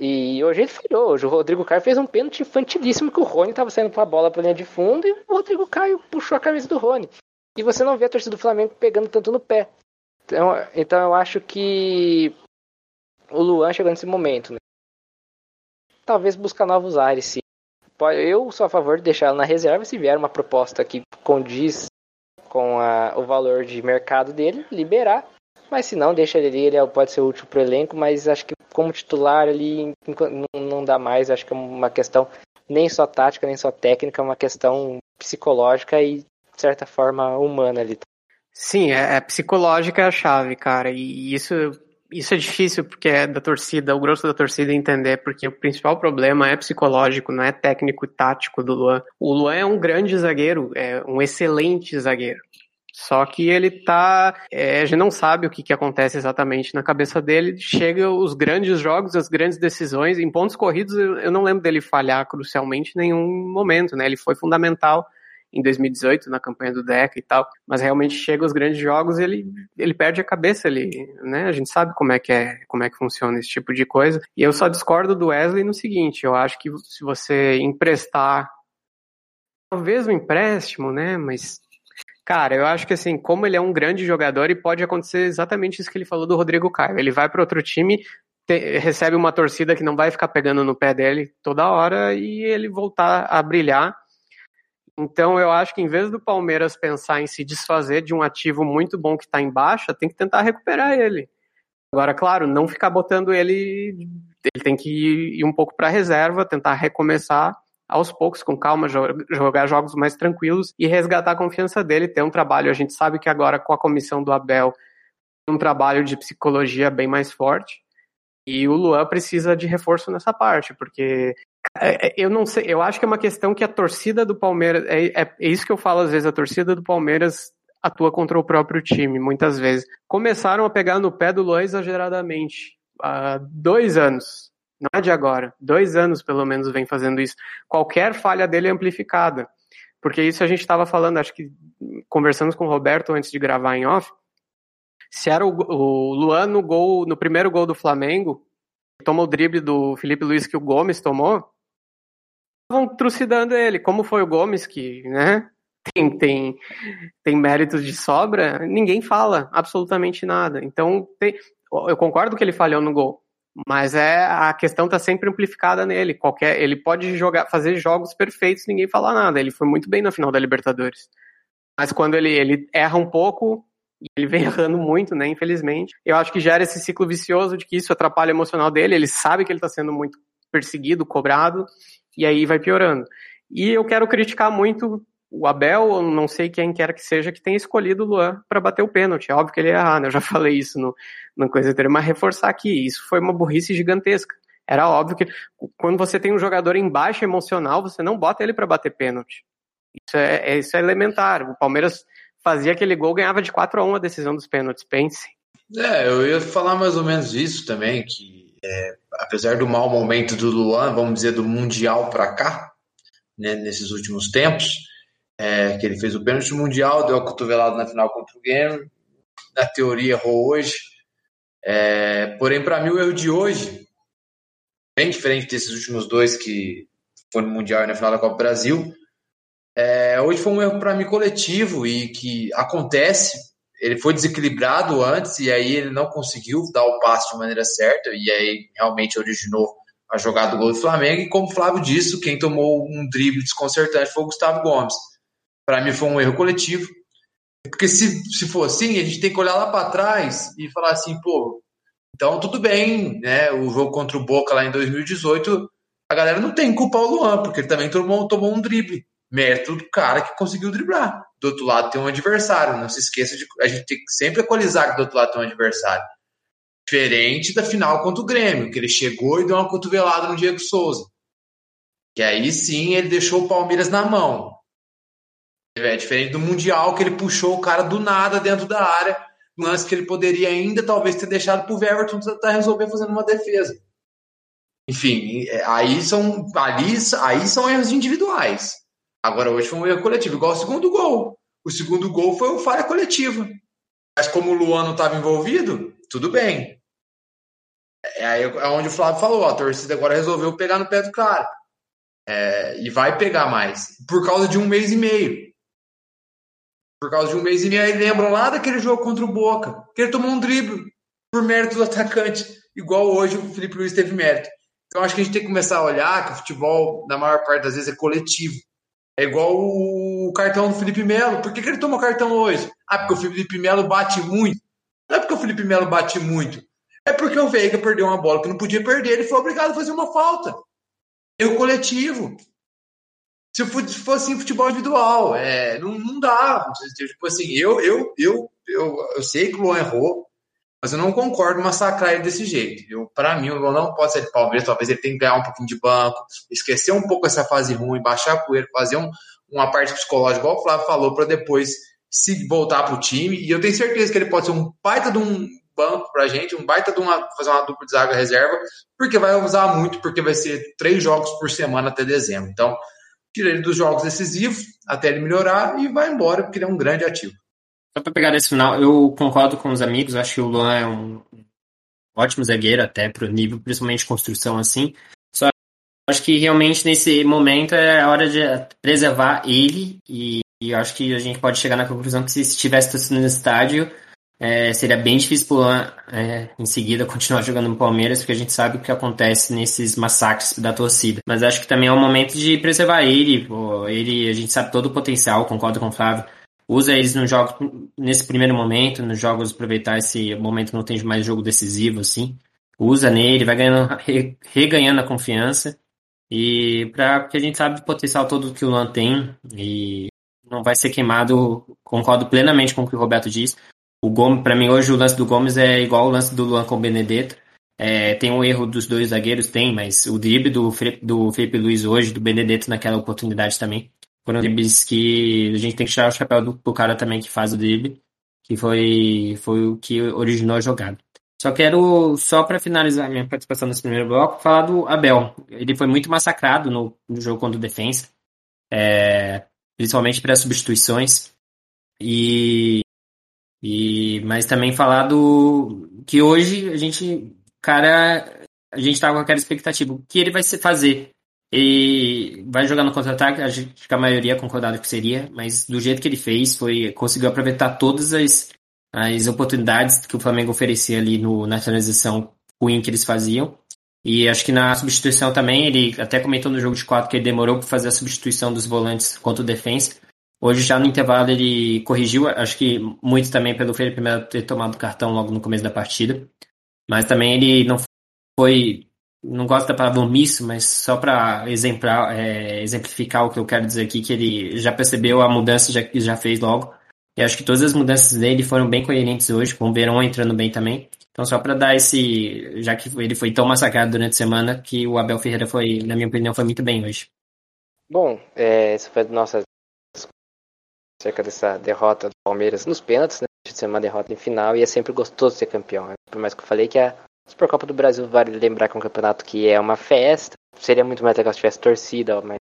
E hoje ele falhou. Hoje o Rodrigo Caio fez um pênalti infantilíssimo que o Rony estava saindo com a bola para linha de fundo e o Rodrigo Caio puxou a camisa do Rony. E você não vê a torcida do Flamengo pegando tanto no pé. Então, então eu acho que o Luan chegou nesse momento. Né? Talvez buscar novos ares, sim. Eu sou a favor de deixá-lo na reserva se vier uma proposta que condiz com a, o valor de mercado dele, liberar. Mas se não, deixa ele ali, ele é, pode ser útil para o elenco, mas acho que como titular ali não dá mais. Acho que é uma questão nem só tática, nem só técnica, é uma questão psicológica e, de certa forma, humana ali. Sim, é, é psicológica a chave, cara. E isso isso é difícil porque é da torcida, o grosso da torcida entender, porque o principal problema é psicológico, não é técnico e tático do Luan. O Luan é um grande zagueiro, é um excelente zagueiro. Só que ele tá. É, a gente não sabe o que, que acontece exatamente na cabeça dele. Chega os grandes jogos, as grandes decisões. Em pontos corridos, eu, não lembro dele falhar crucialmente em nenhum momento, né? Ele foi fundamental em 2018 na campanha do Deca e tal, mas realmente chega os grandes jogos ele ele perde a cabeça ele, né? A gente sabe como é que é, como é que funciona esse tipo de coisa. E eu só discordo do Wesley no seguinte, eu acho que se você emprestar talvez um empréstimo, né, mas Cara, eu acho que assim, como ele é um grande jogador e pode acontecer exatamente isso que ele falou do Rodrigo Caio. Ele vai para outro time, te, recebe uma torcida que não vai ficar pegando no pé dele toda hora e ele voltar a brilhar então eu acho que em vez do Palmeiras pensar em se desfazer de um ativo muito bom que está em baixa, tem que tentar recuperar ele. Agora, claro, não ficar botando ele. Ele tem que ir um pouco para a reserva, tentar recomeçar aos poucos, com calma, jogar jogos mais tranquilos e resgatar a confiança dele, ter um trabalho. A gente sabe que agora com a comissão do Abel, um trabalho de psicologia bem mais forte. E o Luan precisa de reforço nessa parte, porque é, é, eu não sei, eu acho que é uma questão que a torcida do Palmeiras, é, é, é, isso que eu falo às vezes, a torcida do Palmeiras atua contra o próprio time, muitas vezes. Começaram a pegar no pé do Luan exageradamente, há dois anos, não é de agora, dois anos pelo menos vem fazendo isso. Qualquer falha dele é amplificada, porque isso a gente estava falando, acho que conversamos com o Roberto antes de gravar em off, se era o, o Luan no gol, no primeiro gol do Flamengo, tomou o drible do Felipe Luiz que o Gomes tomou, estavam trucidando ele. Como foi o Gomes, que né, tem, tem, tem méritos de sobra, ninguém fala absolutamente nada. Então, tem, eu concordo que ele falhou no gol, mas é a questão está sempre amplificada nele. Qualquer, ele pode jogar, fazer jogos perfeitos, ninguém fala nada. Ele foi muito bem na final da Libertadores. Mas quando ele, ele erra um pouco, ele vem errando muito, né, infelizmente. Eu acho que gera esse ciclo vicioso de que isso atrapalha o emocional dele, ele sabe que ele está sendo muito perseguido, cobrado, e aí vai piorando. E eu quero criticar muito o Abel, não sei quem quer que seja, que tenha escolhido o Luan para bater o pênalti. É óbvio que ele ia errar, né? Eu já falei isso no, no coisa anterior, mas reforçar aqui, isso foi uma burrice gigantesca. Era óbvio que quando você tem um jogador em baixa emocional, você não bota ele para bater pênalti. Isso é, é, isso é elementar. O Palmeiras fazia aquele gol, ganhava de 4 a 1 a decisão dos pênaltis, pense. É, eu ia falar mais ou menos isso também, que é, apesar do mau momento do Luan, vamos dizer, do Mundial para cá, né, nesses últimos tempos, é, que ele fez o pênalti mundial, deu a cotovelada na final contra o Grêmio, na teoria errou hoje, é, porém para mim o erro de hoje, bem diferente desses últimos dois que foram no Mundial e na final da Copa do Brasil, é, hoje foi um erro para mim coletivo e que acontece. Ele foi desequilibrado antes e aí ele não conseguiu dar o passe de maneira certa e aí realmente originou a jogada do gol do Flamengo. E como o Flávio disse, quem tomou um drible desconcertante foi o Gustavo Gomes. Para mim foi um erro coletivo. Porque se, se for assim, a gente tem que olhar lá para trás e falar assim, pô, então tudo bem, né? O jogo contra o Boca lá em 2018, a galera não tem que culpar o Luan, porque ele também tomou, tomou um drible. Mérito do cara que conseguiu driblar. Do outro lado tem um adversário. Não se esqueça de. A gente tem que sempre equalizar que do outro lado tem um adversário. Diferente da final contra o Grêmio, que ele chegou e deu uma cotovelada no Diego Souza. Que aí sim ele deixou o Palmeiras na mão. É diferente do Mundial, que ele puxou o cara do nada dentro da área, lance que ele poderia ainda talvez ter deixado para o Everton tentar resolver fazendo uma defesa. Enfim, é, aí são, ali, aí são erros individuais. Agora hoje foi um erro coletivo, igual o segundo gol. O segundo gol foi uma falha coletiva. Mas como o Luan não estava envolvido, tudo bem. É aí é onde o Flávio falou, a torcida agora resolveu pegar no pé do cara. É, e vai pegar mais. Por causa de um mês e meio por causa de um mês e meio. Aí lembram lá daquele jogo contra o Boca, que ele tomou um drible por mérito do atacante, igual hoje o Felipe Luiz teve mérito. Então acho que a gente tem que começar a olhar que o futebol, na maior parte das vezes, é coletivo. É igual o cartão do Felipe Melo. Por que, que ele tomou cartão hoje? Ah, porque o Felipe Melo bate muito. Não é porque o Felipe Melo bate muito. É porque o Veiga perdeu uma bola que não podia perder. Ele foi obrigado a fazer uma falta. Erro coletivo. Se fosse em futebol individual, é, não, não dá. Tipo assim, eu, eu, eu, eu, eu sei que o Luan errou, mas eu não concordo massacrar ele desse jeito. Para mim, o Luan não pode ser de Palmeiras, talvez ele tenha que ganhar um pouquinho de banco, esquecer um pouco essa fase ruim, baixar a poeira, fazer um, uma parte psicológica, igual o Flávio falou, para depois se voltar pro time. E eu tenho certeza que ele pode ser um baita de um banco pra gente, um baita de uma fazer uma dupla de zaga reserva, porque vai usar muito, porque vai ser três jogos por semana até dezembro. Então, tira ele dos jogos decisivos até ele melhorar e vai embora, porque ele é um grande ativo. Só para pegar nesse final, eu concordo com os amigos, acho que o Luan é um ótimo zagueiro até para o nível, principalmente de construção assim. Só acho que realmente nesse momento é a hora de preservar ele e, e acho que a gente pode chegar na conclusão que se estivesse no estádio, é, seria bem difícil Luan é, em seguida continuar jogando no Palmeiras, porque a gente sabe o que acontece nesses massacres da torcida. Mas acho que também é o momento de preservar ele. Pô, ele, a gente sabe todo o potencial, concordo com o Flávio. Usa eles nos jogos, nesse primeiro momento, nos jogos, aproveitar esse momento não tem mais jogo decisivo, assim. Usa nele, vai ganhando, reganhando a confiança. E para porque a gente sabe o potencial todo que o Luan tem e não vai ser queimado, concordo plenamente com o que o Roberto disse. O Gomes, para mim, hoje o lance do Gomes é igual o lance do Luan com o Benedetto. É, tem um erro dos dois zagueiros, tem, mas o drible do, do Felipe Luiz hoje, do Benedetto naquela oportunidade também, foram dribles que a gente tem que tirar o chapéu do, do cara também que faz o drible, que foi, foi o que originou a jogada. Só quero, só para finalizar minha participação nesse primeiro bloco, falar do Abel. Ele foi muito massacrado no, no jogo contra o Defensa, é, principalmente pelas substituições. E e, mas também falar do que hoje a gente, cara, a gente tava com aquela expectativa. O que ele vai fazer? Ele vai jogar no contra-ataque, acho que a maioria concordava que seria, mas do jeito que ele fez, foi conseguiu aproveitar todas as, as oportunidades que o Flamengo oferecia ali no, na transição ruim que eles faziam. E acho que na substituição também, ele até comentou no jogo de quatro que ele demorou para fazer a substituição dos volantes contra o defensa. Hoje, já no intervalo, ele corrigiu, acho que muito também pelo Felipe Melo ter tomado cartão logo no começo da partida. Mas também ele não foi, não gosto da palavra omisso, mas só para é, exemplificar o que eu quero dizer aqui, que ele já percebeu a mudança já, que já fez logo. E acho que todas as mudanças dele foram bem coerentes hoje, com o Verão entrando bem também. Então, só para dar esse. Já que ele foi tão massacrado durante a semana, que o Abel Ferreira foi, na minha opinião, foi muito bem hoje. Bom, é, essa foi a nossa acerca dessa derrota do Palmeiras nos pênaltis, né? De ser uma derrota em final e é sempre gostoso ser campeão. Né? Por mais que eu falei que a Supercopa do Brasil vale lembrar que é um campeonato que é uma festa. Seria muito mais legal se tivesse torcida, mas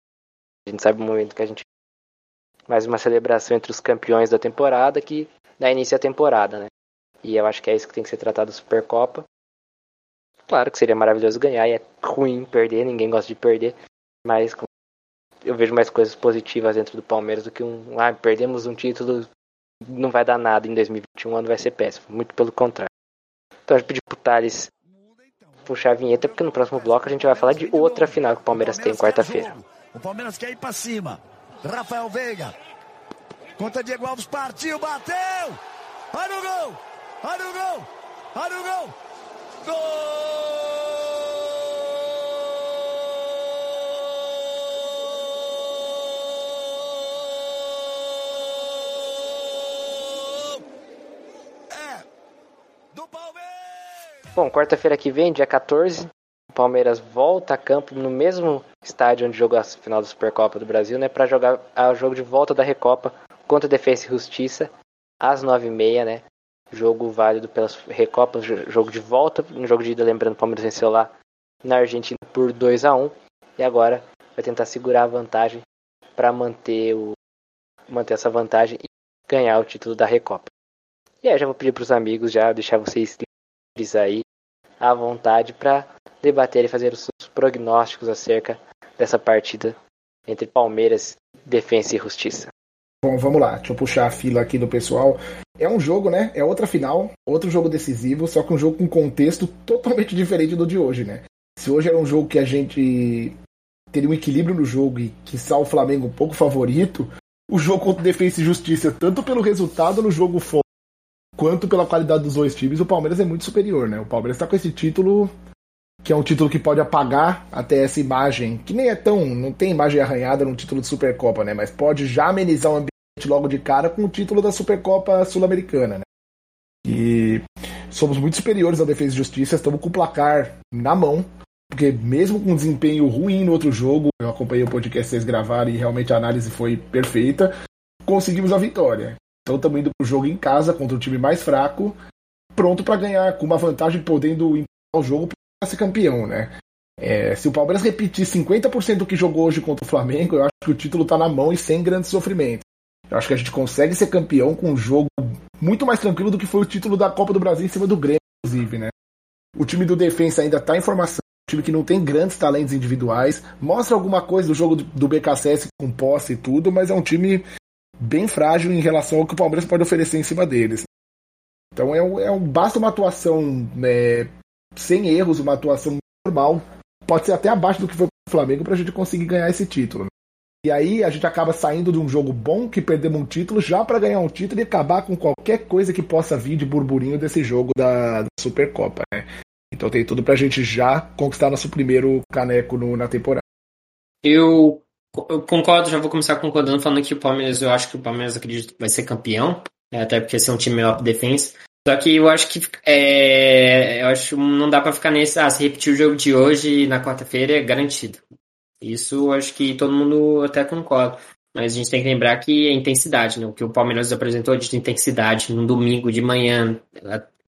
a gente sabe o momento que a gente mais uma celebração entre os campeões da temporada que dá início à temporada, né? E eu acho que é isso que tem que ser tratado da Supercopa. Claro que seria maravilhoso ganhar e é ruim perder, ninguém gosta de perder, mas eu vejo mais coisas positivas dentro do Palmeiras do que um. Ah, perdemos um título, não vai dar nada em 2021, ano vai ser péssimo. Muito pelo contrário. Então eu pedi pro Thales puxar a vinheta, porque no próximo bloco a gente vai falar de outra final que o Palmeiras, tem quarta-feira. O Palmeiras quer ir pra cima. Rafael Veiga. Conta Diego Alves, partiu, bateu! Olha o gol! Olha o gol! Olha o gol! Gol! Bom, quarta-feira que vem, dia 14, o Palmeiras volta a campo no mesmo estádio onde jogou a final da Supercopa do Brasil, né, para jogar o jogo de volta da Recopa contra a Defesa e Justiça às 9h30, né? Jogo válido pelas Recopas, jogo de volta, no jogo de ida, lembrando, o Palmeiras venceu lá na Argentina por 2 a 1 e agora vai tentar segurar a vantagem para manter o manter essa vantagem e ganhar o título da Recopa. E aí já vou pedir para os amigos já deixar vocês aí à vontade para debater e fazer os seus prognósticos acerca dessa partida entre Palmeiras, Defensa e Justiça. Bom, vamos lá, deixa eu puxar a fila aqui do pessoal. É um jogo, né? É outra final, outro jogo decisivo, só que um jogo com contexto totalmente diferente do de hoje, né? Se hoje era um jogo que a gente teria um equilíbrio no jogo e que o Flamengo um pouco favorito, o jogo contra Defesa e Justiça, tanto pelo resultado no jogo fora, quanto pela qualidade dos dois times, o Palmeiras é muito superior, né? O Palmeiras está com esse título que é um título que pode apagar até essa imagem, que nem é tão, não tem imagem arranhada no título de Supercopa, né? Mas pode já amenizar o ambiente logo de cara com o título da Supercopa Sul-Americana, né? E somos muito superiores à Defesa e Justiça, estamos com o placar na mão, porque mesmo com um desempenho ruim no outro jogo, eu acompanhei o podcast vocês gravaram e realmente a análise foi perfeita, conseguimos a vitória. Então estamos indo para o jogo em casa contra o time mais fraco, pronto para ganhar, com uma vantagem podendo empatar o jogo ser campeão, né? É, se o Palmeiras repetir 50% do que jogou hoje contra o Flamengo, eu acho que o título está na mão e sem grande sofrimento. Eu acho que a gente consegue ser campeão com um jogo muito mais tranquilo do que foi o título da Copa do Brasil em cima do Grêmio, inclusive, né? O time do Defensa ainda está em formação, um time que não tem grandes talentos individuais, mostra alguma coisa do jogo do BKSS com posse e tudo, mas é um time bem frágil em relação ao que o Palmeiras pode oferecer em cima deles. Então é, um, é um, basta uma atuação né, sem erros, uma atuação normal, pode ser até abaixo do que foi o Flamengo para a gente conseguir ganhar esse título. E aí a gente acaba saindo de um jogo bom que perdemos um título já para ganhar um título e acabar com qualquer coisa que possa vir de burburinho desse jogo da, da Supercopa, né? Então tem tudo pra gente já conquistar nosso primeiro caneco no, na temporada. Eu, eu, concordo, já vou começar concordando, falando que o Palmeiras, eu acho que o Palmeiras acredito que vai ser campeão, é, até porque esse é um time melhor de defesa. Só que eu acho que é, eu acho não dá para ficar nesse, ah, se repetir o jogo de hoje na quarta-feira é garantido. Isso acho que todo mundo até concorda. Mas a gente tem que lembrar que é intensidade, né? O que o Palmeiras apresentou de intensidade no domingo de manhã,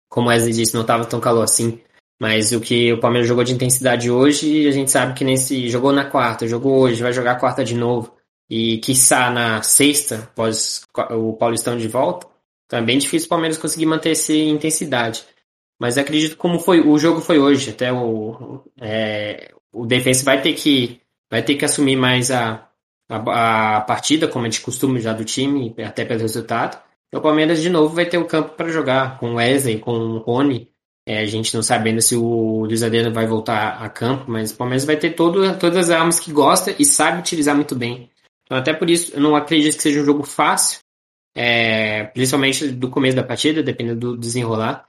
como a Wesley disse, não estava tão calor assim. Mas o que o Palmeiras jogou de intensidade hoje, a gente sabe que nesse jogou na quarta, jogou hoje, vai jogar quarta de novo. E quiçá na sexta, após o Paulistão de volta, então é bem difícil o Palmeiras conseguir manter essa intensidade. Mas acredito como foi o jogo foi hoje. Até o, é, o defensa vai ter que vai ter que assumir mais a, a, a partida, como é de costume já do time, até pelo resultado. E o Palmeiras de novo vai ter o campo para jogar com Wesley, com o Rony. É, a gente não sabe ainda se o Adriano vai voltar a campo, mas o Palmeiras vai ter todo, todas as armas que gosta e sabe utilizar muito bem. Então, até por isso, eu não acredito que seja um jogo fácil, é, principalmente do começo da partida, dependendo do desenrolar.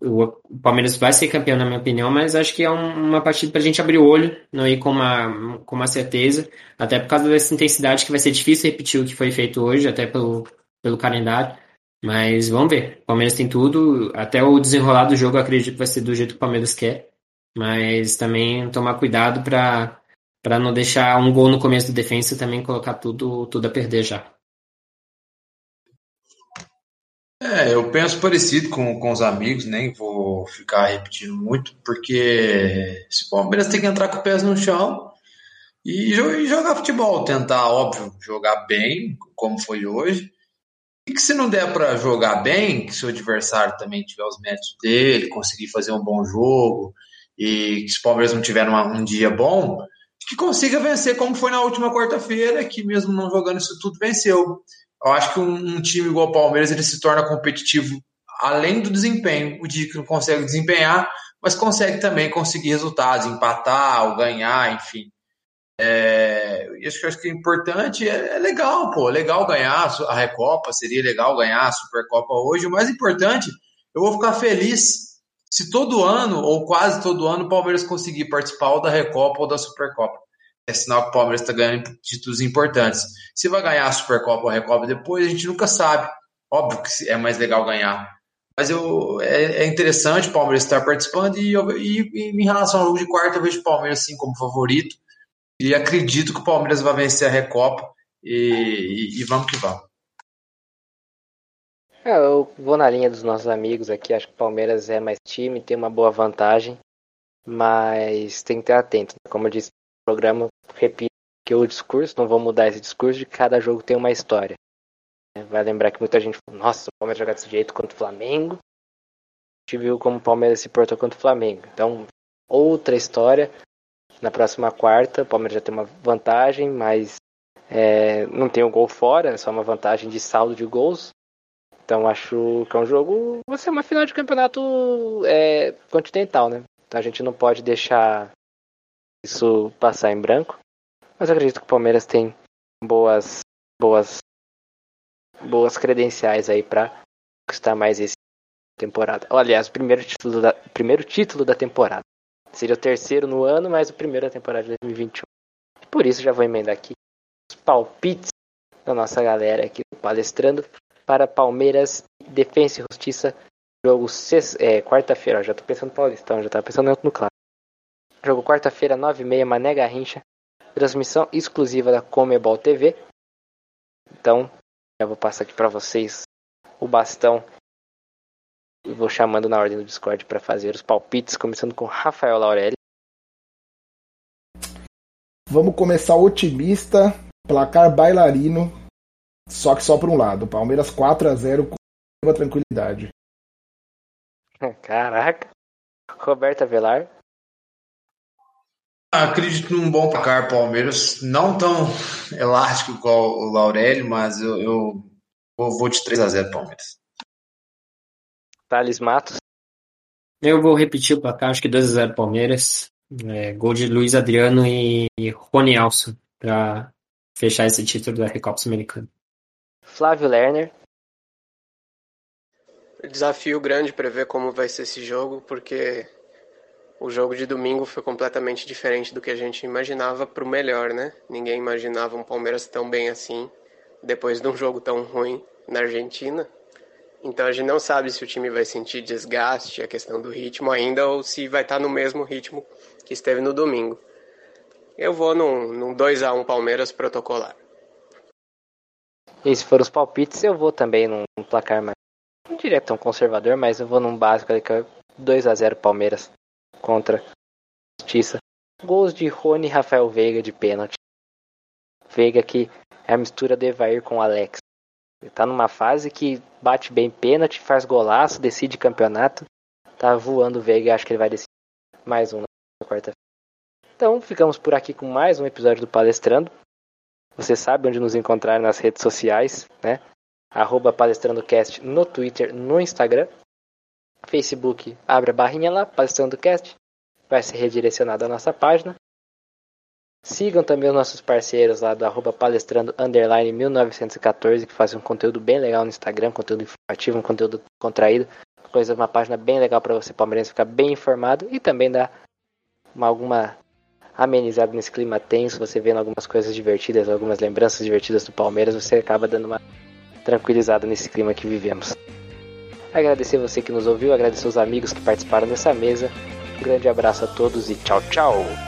O, Palmeiras vai ser campeão, na minha opinião, mas acho que é uma partida para a gente abrir o olho, não ir com uma, com uma certeza, até por causa dessa intensidade que vai ser difícil repetir o que foi feito hoje, até pelo, pelo calendário. Mas vamos ver. O Palmeiras tem tudo, até o desenrolar do jogo acredito que vai ser do jeito que o Palmeiras quer, mas também tomar cuidado para para não deixar um gol no começo da defesa e também colocar tudo, tudo a perder já. É, eu penso parecido com, com os amigos, nem vou ficar repetindo muito, porque o Palmeiras tem que entrar com os pés no chão e, e jogar futebol, tentar, óbvio, jogar bem, como foi hoje, e que se não der para jogar bem, que se o adversário também tiver os métodos dele, conseguir fazer um bom jogo, e que se o Palmeiras não tiver uma, um dia bom, que consiga vencer como foi na última quarta-feira, que mesmo não jogando isso tudo, venceu. Eu acho que um, um, time igual o Palmeiras ele se torna competitivo além do desempenho, o dia que não consegue desempenhar, mas consegue também conseguir resultados, empatar ou ganhar, enfim. É, isso que eu acho que é importante, é, é, legal, pô, é legal ganhar a Recopa, seria legal ganhar a Supercopa hoje. O mais importante, eu vou ficar feliz se todo ano, ou quase todo ano, o Palmeiras conseguir participar ou da Recopa ou da Supercopa. É sinal que o Palmeiras está ganhando títulos importantes. Se vai ganhar a Supercopa ou a Recopa depois, a gente nunca sabe. Óbvio que é mais legal ganhar. Mas eu, é, é interessante o Palmeiras estar participando e, e, e, em relação ao jogo de quarta, eu vejo o Palmeiras assim como favorito e acredito que o Palmeiras vai vencer a Recopa e, e vamos que vamos. É, eu vou na linha dos nossos amigos aqui, acho que o Palmeiras é mais time, tem uma boa vantagem, mas tem que ter atento. Como eu disse no programa, repito que o discurso, não vou mudar esse discurso, de cada jogo tem uma história. Vai lembrar que muita gente falou, nossa, o Palmeiras jogar desse jeito contra o Flamengo. A gente viu como o Palmeiras se portou contra o Flamengo. Então, outra história. Na próxima quarta, o Palmeiras já tem uma vantagem, mas é, não tem o um gol fora, é só uma vantagem de saldo de gols. Então acho que é um jogo. Vai ser uma final de campeonato é, continental, né? Então a gente não pode deixar isso passar em branco. Mas acredito que o Palmeiras tem boas, boas boas credenciais aí para conquistar mais esse temporada. Aliás, o primeiro título da, primeiro título da temporada. Seria o terceiro no ano, mas o primeiro da temporada de 2021. Por isso já vou emendar aqui os palpites da nossa galera aqui palestrando para Palmeiras, Defensa e Justiça, jogo é, quarta-feira. Já tô pensando no Paulistão, já tava pensando no claro. Jogo quarta-feira, 9h30, Mané Garrincha. Transmissão exclusiva da Comebol TV. Então, eu vou passar aqui para vocês o bastão e vou chamando na ordem do Discord para fazer os palpites, começando com Rafael Laurelli. Vamos começar otimista, placar bailarino, só que só por um lado. Palmeiras 4 a 0 com tranquilidade. Caraca. Roberta Velar. Acredito num bom placar Palmeiras, não tão elástico igual o Laurelli, mas eu, eu vou de 3 a 0 Palmeiras. Thales Matos. Eu vou repetir o placar, acho que 2 a 0 Palmeiras. É, gol de Luiz Adriano e, e Rony Alson para fechar esse título da Recopa Sul-Americana. Flávio Lerner. Desafio grande para ver como vai ser esse jogo, porque o jogo de domingo foi completamente diferente do que a gente imaginava para o melhor, né? Ninguém imaginava um Palmeiras tão bem assim depois de um jogo tão ruim na Argentina. Então a gente não sabe se o time vai sentir desgaste, a questão do ritmo ainda, ou se vai estar no mesmo ritmo que esteve no domingo. Eu vou num, num 2x1 Palmeiras protocolar. E se for os palpites, eu vou também num placar mais. Não diria tão conservador, mas eu vou num básico ali que é 2x0 Palmeiras contra Justiça. Gols de Rony e Rafael Veiga de pênalti. Veiga que é a mistura do Evair com Alex. Ele tá numa fase que bate bem pênalti, faz golaço, decide campeonato. Tá voando o Veiga, acho que ele vai decidir mais um na quarta-feira. Então, ficamos por aqui com mais um episódio do Palestrando. Você sabe onde nos encontrar nas redes sociais, né? Arroba PalestrandoCast no Twitter, no Instagram. Facebook, abre a barrinha lá, Palestrando Cast, vai ser redirecionado à nossa página. Sigam também os nossos parceiros lá do arroba palestrando underline 1914, que fazem um conteúdo bem legal no Instagram, conteúdo informativo, um conteúdo contraído, coisa, uma página bem legal para você palmeirense ficar bem informado e também dar uma, alguma amenizada nesse clima tenso, você vendo algumas coisas divertidas, algumas lembranças divertidas do Palmeiras, você acaba dando uma tranquilizada nesse clima que vivemos. Agradecer você que nos ouviu, agradecer os amigos que participaram dessa mesa. Um grande abraço a todos e tchau, tchau!